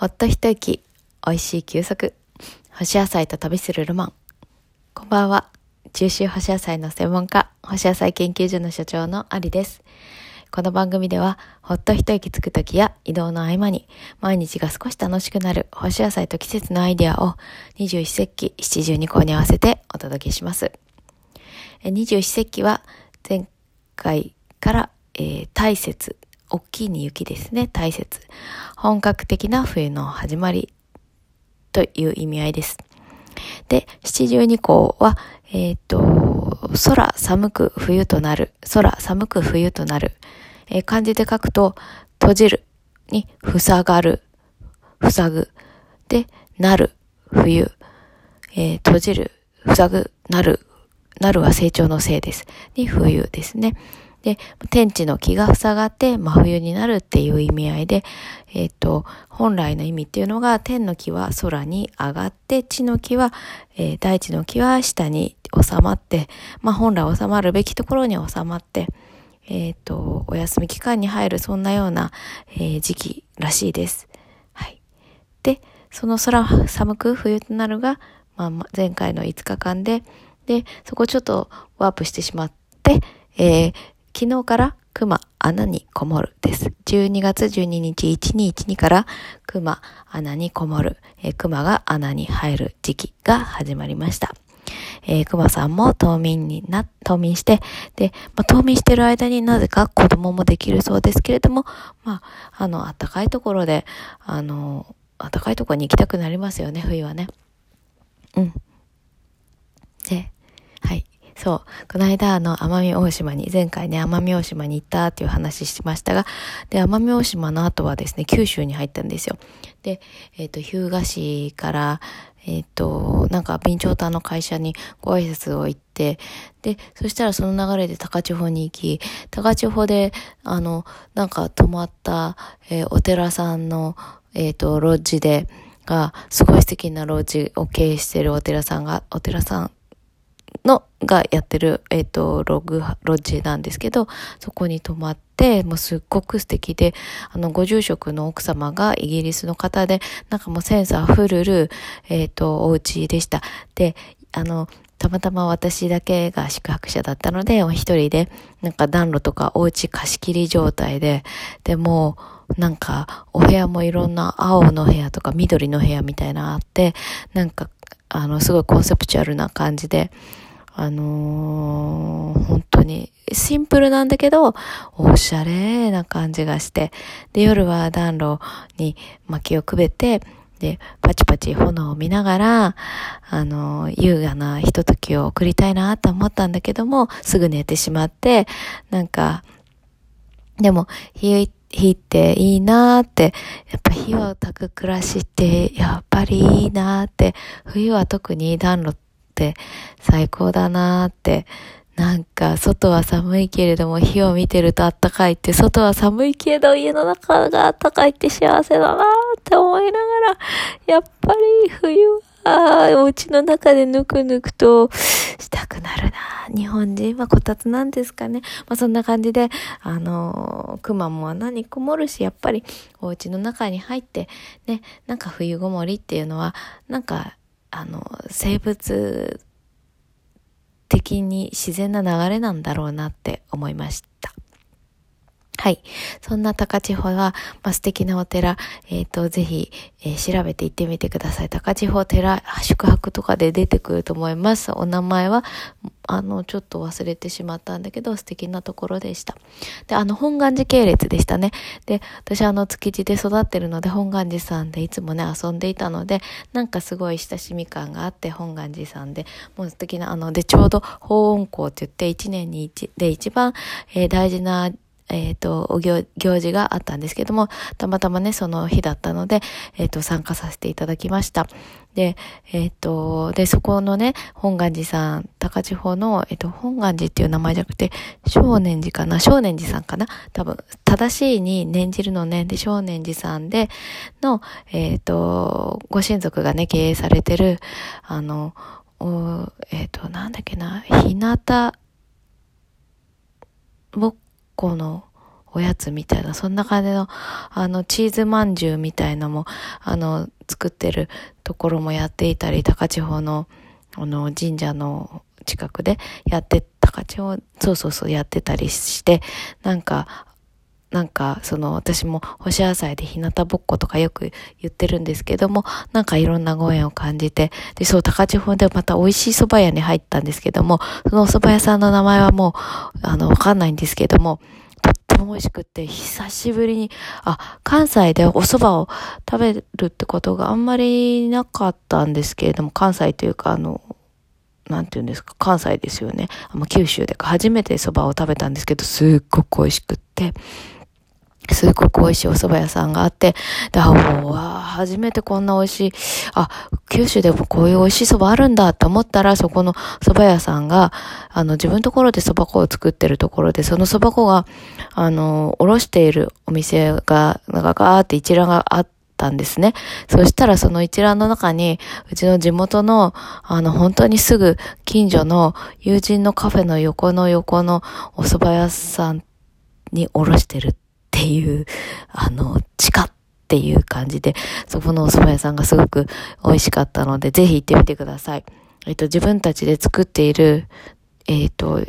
ほっと一息、美味しい休息、干し野菜と旅するロマン。こんばんは。中秋干し野菜の専門家、干し野菜研究所の所長のアリです。この番組では、ほっと一息つく時や移動の合間に、毎日が少し楽しくなる干し野菜と季節のアイデアを、二十四節気七十二項に合わせてお届けします。二十四節気は、前回から、えー、大雪、大きいに雪ですね、大雪。本格的な冬の始まりという意味合いです。で、七十二項は、えっ、と、空寒く冬となる、空寒く冬となる。えー、漢字で書くと、閉じるに、塞がる、塞ぐ。で、なる、冬。えー、閉じる、塞ぐ、なる、なるは成長のせいです。に、冬ですね。で、天地の気が塞がって真冬になるっていう意味合いで、えっ、と、本来の意味っていうのが、天の気は空に上がって、地の気は、えー、大地の気は下に収まって、まあ本来収まるべきところに収まって、えっ、と、お休み期間に入るそんなような、え、時期らしいです。はい。で、その空寒く冬となるが、まあ、前回の5日間で、で、そこちょっとワープしてしまって、えー、昨日から熊穴にこもるです。12月12日1212から熊穴にこもる、えー、熊が穴に入る時期が始まりました。えー、熊さんも冬眠にな、冬眠して、で、まあ、冬眠してる間になぜか子供もできるそうですけれども、まあ、あの、暖かいところで、あの、暖かいところに行きたくなりますよね、冬はね。うん。で、はい。そう。この間、あの、奄美大島に、前回ね、奄美大島に行ったっていう話しましたが、で、奄美大島の後はですね、九州に入ったんですよ。で、えっ、ー、と、日向市から、えっ、ー、と、なんか、備長炭の会社にご挨拶を行って、で、そしたらその流れで高千穂に行き、高千穂で、あの、なんか泊まった、えー、お寺さんの、えっ、と、ロッジで、が、すごい素敵なロッジを経営してるお寺さんが、お寺さんの、がやってる、えっ、ー、と、ログ、ロッジなんですけど、そこに泊まって、もうすっごく素敵で、あの、ご住職の奥様がイギリスの方で、なんかもうセンスあふるる、えっ、ー、と、お家でした。で、あの、たまたま私だけが宿泊者だったので、一人で、なんか暖炉とかお家貸し切り状態で、でも、なんか、お部屋もいろんな青の部屋とか緑の部屋みたいなのあって、なんか、あの、すごいコンセプチュアルな感じで、あのー、本当にシンプルなんだけど、おしゃれな感じがして、で、夜は暖炉に薪をくべて、で、パチパチ炎を見ながら、あの、優雅なひとときを送りたいなと思ったんだけども、すぐ寝てしまって、なんか、でも、火、火っていいなーって、やっぱ火を焚く暮らしってやっぱりいいなーって、冬は特に暖炉ってて最高だなーって、なんか外は寒いけれども火を見てると暖かいって、外は寒いけど家の中が暖かいって幸せだなーって思いながら、やっぱり冬はお家の中でぬくぬくとしたくなるな日本人はこたつなんですかね。まあそんな感じで、あのー、熊も穴にこもるし、やっぱりお家の中に入って、ね、なんか冬ごもりっていうのは、なんか、あの、生物的に自然な流れなんだろうなって思いました。はい。そんな高千穂は、まあ、素敵なお寺、えっ、ー、と、ぜひ、えー、調べて行ってみてください。高千穂寺、宿泊とかで出てくると思います。お名前は、あの、ちょっと忘れてしまったんだけど、素敵なところでした。で、あの、本願寺系列でしたね。で、私あの、築地で育ってるので、本願寺さんでいつもね、遊んでいたので、なんかすごい親しみ感があって、本願寺さんで、もう素敵な、あの、で、ちょうど、法音校って言って、一年に一、で、一番、えー、大事なえっ、ー、と、行、行事があったんですけども、たまたまね、その日だったので、えっ、ー、と、参加させていただきました。で、えっ、ー、と、で、そこのね、本願寺さん、高千穂の、えっ、と、本願寺っていう名前じゃなくて、少年寺かな少年寺さんかな多分、正しいに念じるのね、で、少年寺さんで、の、えっ、と、ご親族がね、経営されてる、あの、えっ、と、なんだっけな、ひなた、ぼっこのおやつみたいな、そんな感じの、あの、チーズまんじゅうみたいのも、あの、作ってるところもやっていたり、高千穂の、あの、神社の近くでやって、高千穂、そうそうそうやってたりして、なんか、なんか、その、私も干し野菜で日向ぼっことかよく言ってるんですけども、なんかいろんなご縁を感じて、で、そう、高千穂でまた美味しい蕎麦屋に入ったんですけども、そのお蕎麦屋さんの名前はもう、あの、わかんないんですけども、とっても美味しくって、久しぶりに、あ、関西でお蕎麦を食べるってことがあんまりなかったんですけれども、関西というか、あの、なんて言うんですか、関西ですよね。あの九州で初めて蕎麦を食べたんですけど、すっごく美味しくって、すごく美味しいお蕎麦屋さんがあって、で、あ、もう、初めてこんな美味しい、あ、九州でもこういう美味しい蕎麦あるんだと思ったら、そこの蕎麦屋さんが、あの、自分のところで蕎麦粉を作ってるところで、その蕎麦粉が、あの、おろしているお店が、なんかガーって一覧があって、たんですね。そしたらその一覧の中に、うちの地元の、あの、本当にすぐ近所の友人のカフェの横の横のお蕎麦屋さんにおろしてるっていう、あの、地下っていう感じで、そこのお蕎麦屋さんがすごく美味しかったので、ぜひ行ってみてください。えっと、自分たちで作っている、えっと、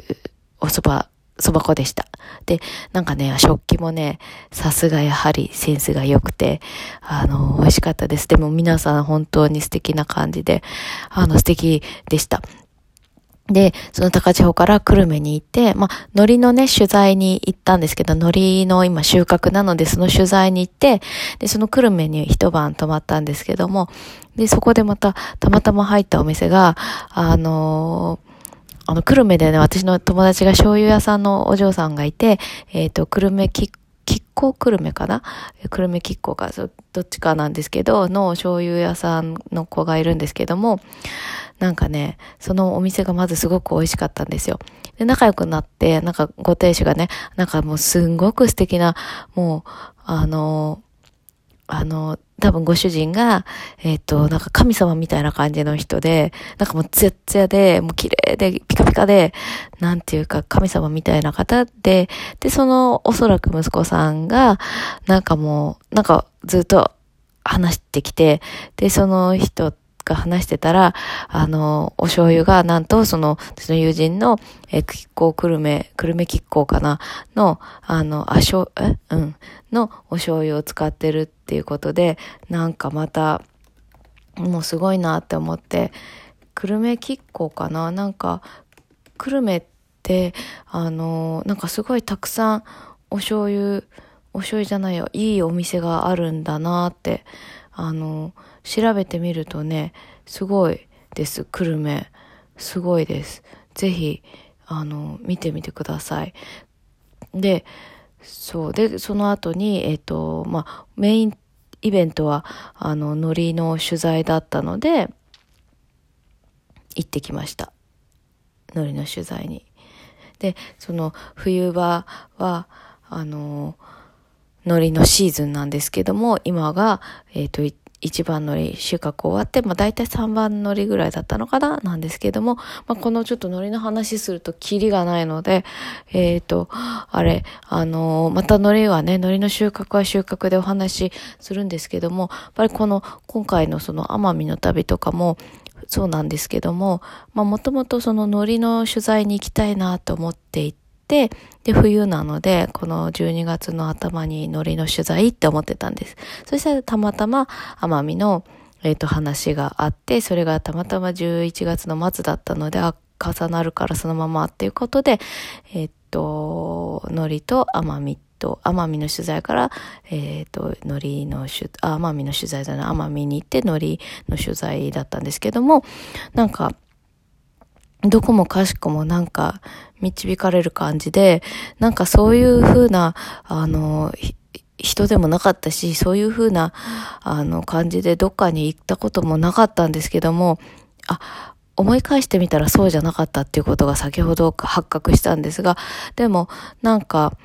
お蕎麦、蕎麦粉でした。で、なんかね、食器もね、さすがやはりセンスが良くて、あの、美味しかったです。でも皆さん本当に素敵な感じで、あの、素敵でした。で、その高千穂から久留米に行って、まあ、海苔のね、取材に行ったんですけど、海苔の今収穫なので、その取材に行って、で、その久留米に一晩泊まったんですけども、で、そこでまた、たまたま入ったお店が、あのーあの、久留米でね、私の友達が醤油屋さんのお嬢さんがいて、えっ、ー、と、久留米き、吉光久留米かな？久留米吉光か、どっちかなんですけど、の醤油屋さんの子がいるんですけども、なんかね、そのお店がまずすごく美味しかったんですよ。で、仲良くなって、なんかご亭主がね、なんかもうすんごく素敵な、もう、あの、あの、多分ご主人が、えっ、ー、と、なんか神様みたいな感じの人で、なんかもうツヤツヤで、もう綺麗で、ピカピカで、なんていうか神様みたいな方で、で、そのおそらく息子さんが、なんかもう、なんかずっと話してきて、で、その人が話してたら、あの、お醤油が、なんと、その、私の友人の、え、吉光久留米、久留米吉光かな、の、あの、あしょ、え？うん、のお醤油を使ってるっていうことで、なんかまた、もうすごいなって思って、久留米吉光かななんか、久留米って、あの、なんかすごいたくさんお醤油、お醤油じゃないよ、いいお店があるんだなって、あの、調べてみるとね、すごいです。久留米。すごいです。ぜひ、あの、見てみてください。で、そう。で、その後に、えっ、ー、と、まあ、メインイベントは、あの、ノリの取材だったので、行ってきました。ノリの取材に。で、その、冬場は、あの、海苔のシーズンなんですけども、今が、えっ、ー、と、1番海苔収穫終わって、まあ大体3番海苔ぐらいだったのかななんですけども、まあこのちょっと海苔の話するとキリがないので、えっ、ー、と、あれ、あのー、また海苔はね、海苔の収穫は収穫でお話しするんですけども、やっぱりこの今回のその奄美の旅とかも、そうなんですけども、まあもともとその海苔の取材に行きたいなと思っていて、で、冬なので、この12月の頭に海苔の取材って思ってたんです。そしたらたまたま奄美の、えっ、ー、と、話があって、それがたまたま11月の末だったので、あ、重なるからそのままっていうことで、えっ、ー、と、海苔と奄美と、奄美の取材から、えっ、ー、と、海苔の取、奄美の取材じゃな、奄美に行って海苔の取材だったんですけども、なんか、どこもかしこもなんか導かれる感じで、なんかそういう風な、あの、人でもなかったし、そういう風な、あの、感じでどっかに行ったこともなかったんですけども、あ、思い返してみたらそうじゃなかったっていうことが先ほど発覚したんですが、でも、なんか、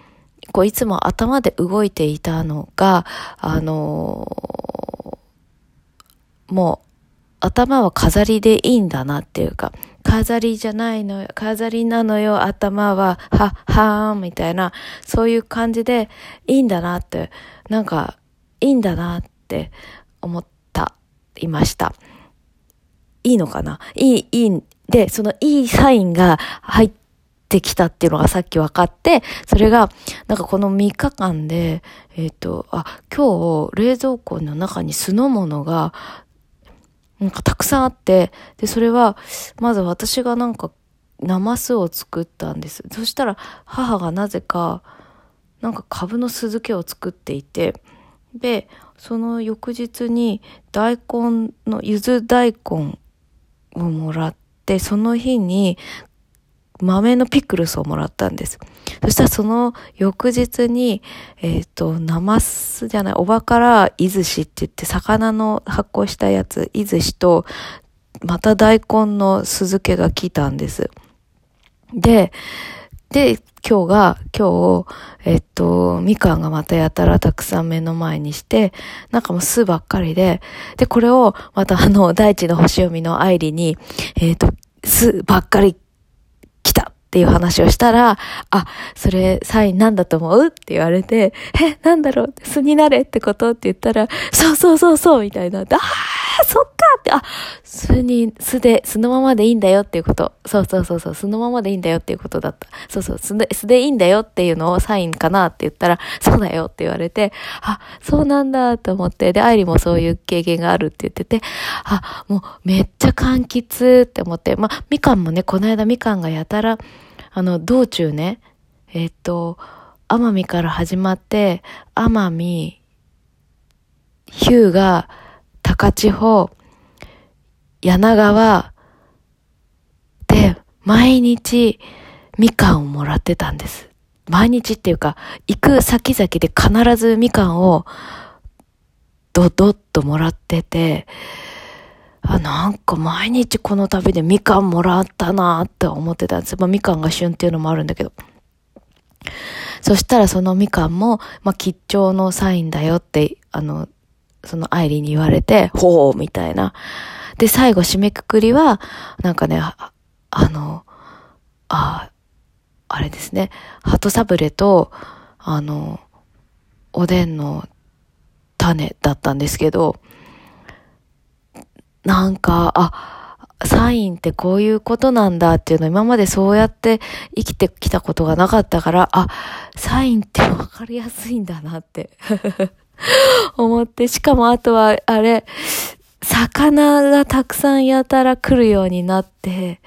こういつも頭で動いていたのが、あのもう頭は飾りでいいんだなっていうか、飾りじゃないのよ、飾りなのよ、頭は、は、はーん、みたいな、そういう感じで、いいんだなって、なんか、いいんだなって思った、いました。いいのかな？いい、いい、で、そのいいサインが入ってきたっていうのがさっき分かって、それが、なんかこの3日間で、えっ、ー、と、あ、今日冷蔵庫の中に酢の物がなんかたくさんあって、で、それは、まず私がなんか、ナマスを作ったんです。そしたら、母がなぜか、なんか株の酢漬けを作っていて、で、その翌日に大根の、ゆず大根をもらって、その日に豆のピクルスをもらったんです。そしたらその翌日に、えっ、ー、と、ナマスじゃない、おばからイズシって言って、魚の発酵したやつ、イズシと、また大根の酢漬けが来たんです。で、で、今日が、今日、えっと、みかんがまたやたらたくさん目の前にして、なんかもう酢ばっかりで、で、これを、またあの、大地の星読みの愛理に、えっと、酢ばっかりっていう話をしたら、あ、それサインなんだと思う？って言われて、え、なんだろう？素になれってこと？って言ったら、そうそうそうそうみたいな。ああ、そっかって、あ、素に、素で、素のままでいいんだよっていうこと。そうそうそうそう、素のままでいいんだよっていうことだった。そうそう、素で、素でいいんだよっていうのをサインかなって言ったら、そうだよって言われて、あ、そうなんだと思って、で、愛理もそういう経験があるって言ってて、あ、もうめっちゃ柑橘って思って、まあ、みかんもね、この間みかんがやたら、あの、道中ね、えっと、奄美から始まって、奄美、日向、高千穂、柳川で、毎日、みかんをもらってたんです。毎日っていうか、行く先々で必ずみかんを、ドドッともらってて、あ、なんか毎日この旅でみかんもらったなって思ってたんです。まあみかんが旬っていうのもあるんだけど。そしたらそのみかんも、まあ吉兆のサインだよって、あの、その愛理に言われて、ほうみたいな。で、最後締めくくりは、なんかね、あの、あ、あれですね、鳩サブレと、あの、おでんの種だったんですけど、なんか、あ、サインってこういうことなんだっていうの今までそうやって生きてきたことがなかったから、あ、サインってわかりやすいんだなって 思って、しかもあとは、あれ、魚がたくさんやたら来るようになって、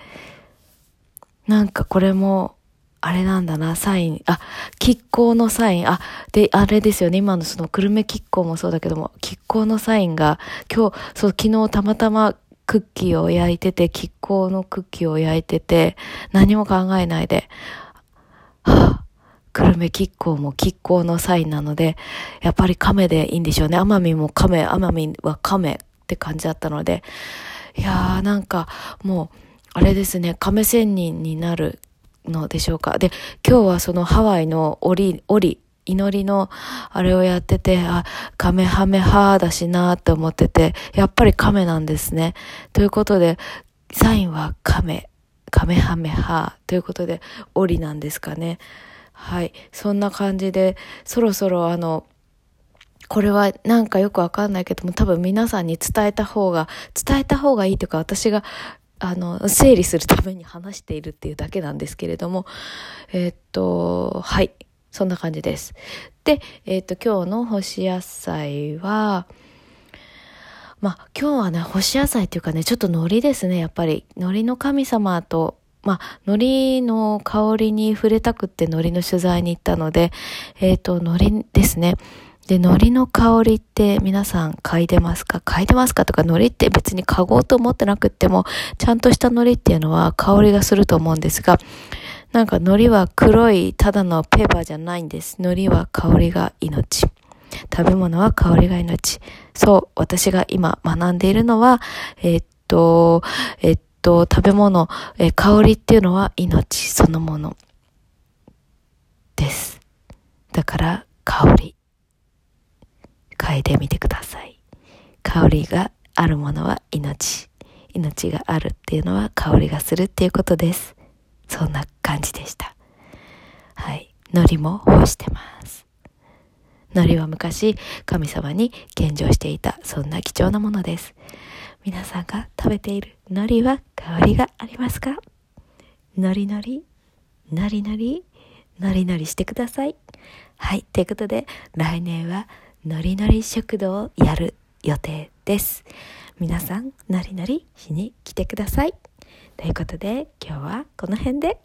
なんかこれも、あれなんだな、サイン。あ、亀甲のサイン。あ、で、あれですよね。今のその久留米亀甲もそうだけども、亀甲のサインが、今日、そう、昨日たまたまクッキーを焼いてて、亀甲のクッキーを焼いてて、何も考えないで、はぁ、久留米亀甲も亀甲のサインなので、やっぱり亀でいいんでしょうね。奄美も亀、奄美は亀って感じだったので、いやーなんかもう、あれですね、亀仙人になるのでしょうか。で、今日はそのハワイの折、折、祈りのあれをやってて、あ、カメハメハーだしなって思ってて、やっぱりカメなんですね。ということで、サインはカメ、カメハメハーということで、折なんですかね。はい。そんな感じで、そろそろあの、これはなんかよくわかんないけども、多分皆さんに伝えた方が、伝えた方がいいというか、私があの、整理するために話しているっていうだけなんですけれども、え、っと、はい。そんな感じです。で、え、っと、今日の干し野菜は、まあ、今日はね、干し野菜っていうかね、ちょっと海苔ですね、やっぱり。海苔の神様と、まあ、海苔の香りに触れたくって海苔の取材に行ったので、えっ、と、海苔ですね。で、海苔の香りって皆さん嗅いでますか？嗅いでますか？とか海苔って別に嗅ごうと思ってなくっても、ちゃんとした海苔っていうのは香りがすると思うんですが、なんか海苔は黒いただのペーパーじゃないんです。海苔は香りが命。食べ物は香りが命。そう、私が今学んでいるのは、え、っと、え、っと、食べ物、え、香りっていうのは命そのものです。だから、香り。嗅いでみてください。香りがあるものは命。命があるっていうのは香りがするっていうことです。そんな感じでした。はい。海苔も干してます。海苔は昔神様に献上していたそんな貴重なものです。皆さんが食べている海苔は香りがありますか？のりのり、のりのり、のりのりしてください。はい。ということで、来年はノリノリ食堂をやる予定です。皆さん、ノリノリしに来てください。ということで、今日はこの辺で、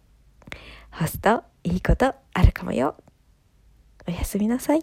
ホストいいことあるかもよ。おやすみなさい。